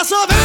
a saber.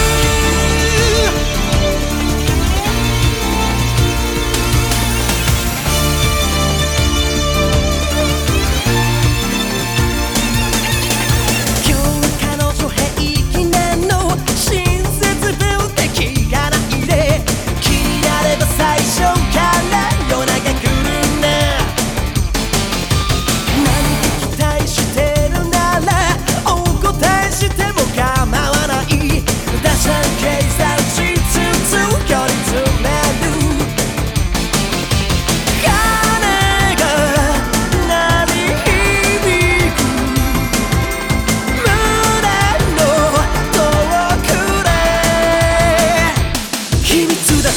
だと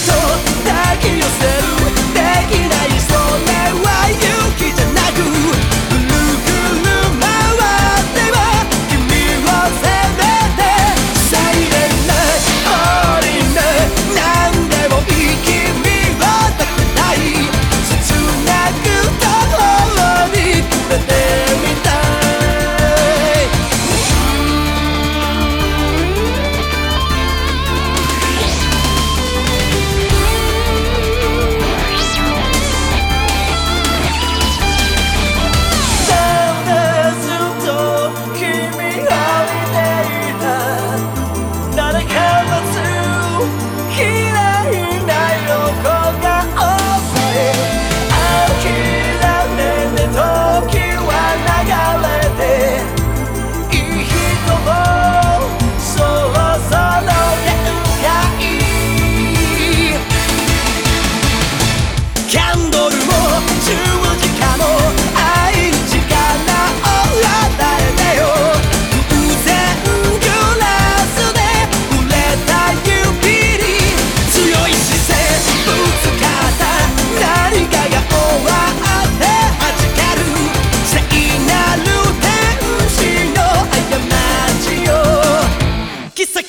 抱き寄せるできない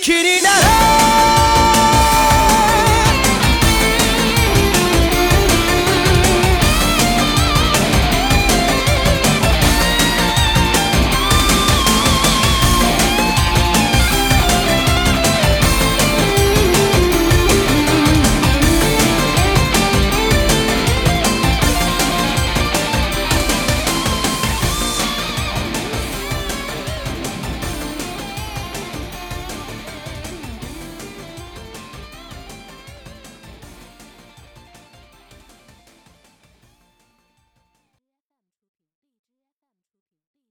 きになれ。